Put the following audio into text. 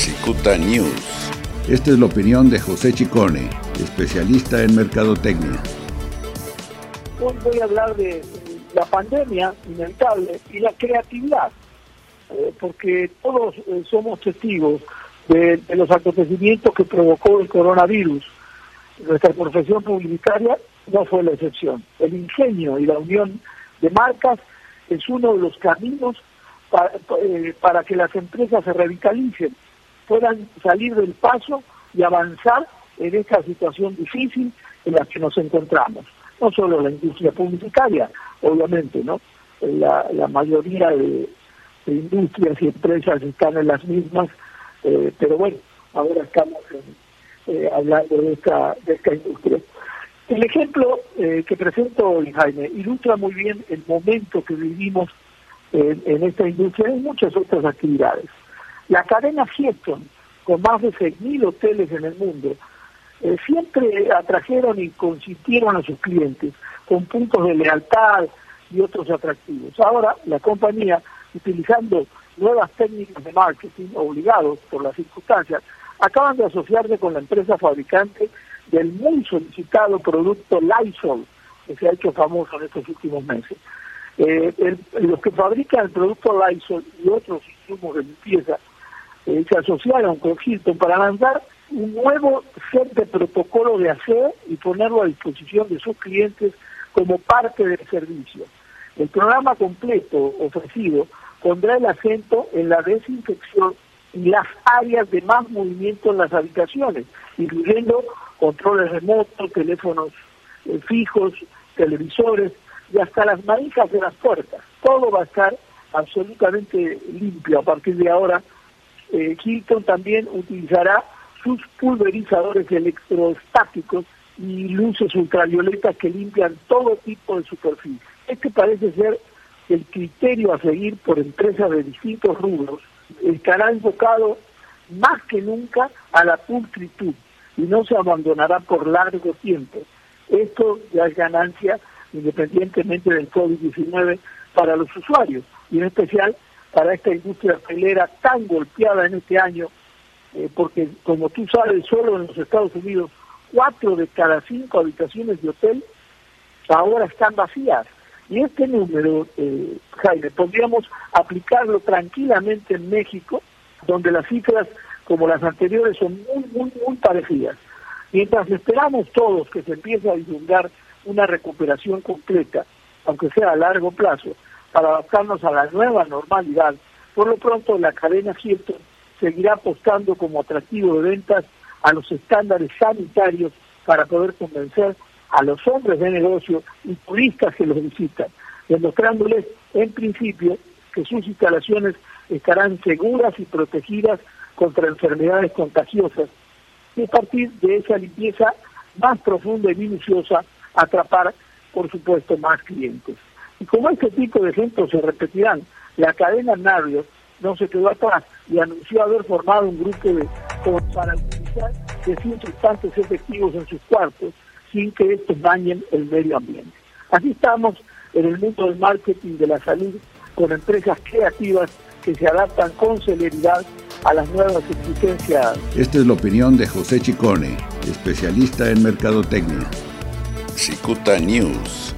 Cicuta News. Esta es la opinión de José Chicone, especialista en mercadotecnia. Hoy voy a hablar de la pandemia inevitable y la creatividad, eh, porque todos eh, somos testigos de, de los acontecimientos que provocó el coronavirus. Nuestra profesión publicitaria no fue la excepción. El ingenio y la unión de marcas es uno de los caminos para, eh, para que las empresas se revitalicen, puedan salir del paso y avanzar en esta situación difícil en la que nos encontramos. No solo la industria publicitaria, obviamente, ¿no? La, mayoría de, industrias y empresas están en las mismas, eh, pero bueno, ahora estamos eh, hablando de esta, de esta industria. El ejemplo eh, que presento hoy, Jaime, ilustra muy bien el momento que vivimos en, en esta industria y en muchas otras actividades. La cadena Hilton, con más de 6.000 hoteles en el mundo, eh, siempre atrajeron y consistieron a sus clientes con puntos de lealtad y otros atractivos. Ahora, la compañía, utilizando nuevas técnicas de marketing, obligados por las circunstancias, acaban de asociarse con la empresa fabricante del muy solicitado producto Lysol, que se ha hecho famoso en estos últimos meses. Eh, los que fabrican el producto Lysol y otros insumos de limpieza eh, se asociaron con Hilton para lanzar un nuevo set de protocolo de aseo y ponerlo a disposición de sus clientes como parte del servicio. El programa completo ofrecido pondrá el acento en la desinfección y las áreas de más movimiento en las habitaciones, incluyendo controles remotos, teléfonos eh, fijos, televisores y hasta las manijas de las puertas. Todo va a estar absolutamente limpio a partir de ahora. Eh, Hilton también utilizará sus pulverizadores electrostáticos y luces ultravioletas que limpian todo tipo de superficie. Este parece ser el criterio a seguir por empresas de distintos rubros. Estará enfocado más que nunca a la pulcritud y no se abandonará por largo tiempo. Esto ya es ganancia independientemente del COVID-19 para los usuarios y en especial para esta industria hotelera tan golpeada en este año, eh, porque como tú sabes, solo en los Estados Unidos, cuatro de cada cinco habitaciones de hotel ahora están vacías. Y este número, eh, Jaime, podríamos aplicarlo tranquilamente en México, donde las cifras como las anteriores son muy, muy, muy parecidas. Mientras esperamos todos que se empiece a divulgar una recuperación completa, aunque sea a largo plazo, para adaptarnos a la nueva normalidad, por lo pronto la cadena Hilton seguirá apostando como atractivo de ventas a los estándares sanitarios para poder convencer a los hombres de negocio y turistas que los visitan, demostrándoles en principio que sus instalaciones estarán seguras y protegidas contra enfermedades contagiosas y a partir de esa limpieza más profunda y minuciosa atrapar, por supuesto, más clientes. Y como este tipo de ejemplos se repetirán, la cadena Marriott no se quedó atrás y anunció haber formado un grupo de para utilizar desinfectantes efectivos en sus cuartos sin que estos dañen el medio ambiente. Así estamos en el mundo del marketing de la salud con empresas creativas que se adaptan con celeridad a las nuevas exigencias. Esta es la opinión de José Chicone, especialista en mercadotecnia. Cicuta News.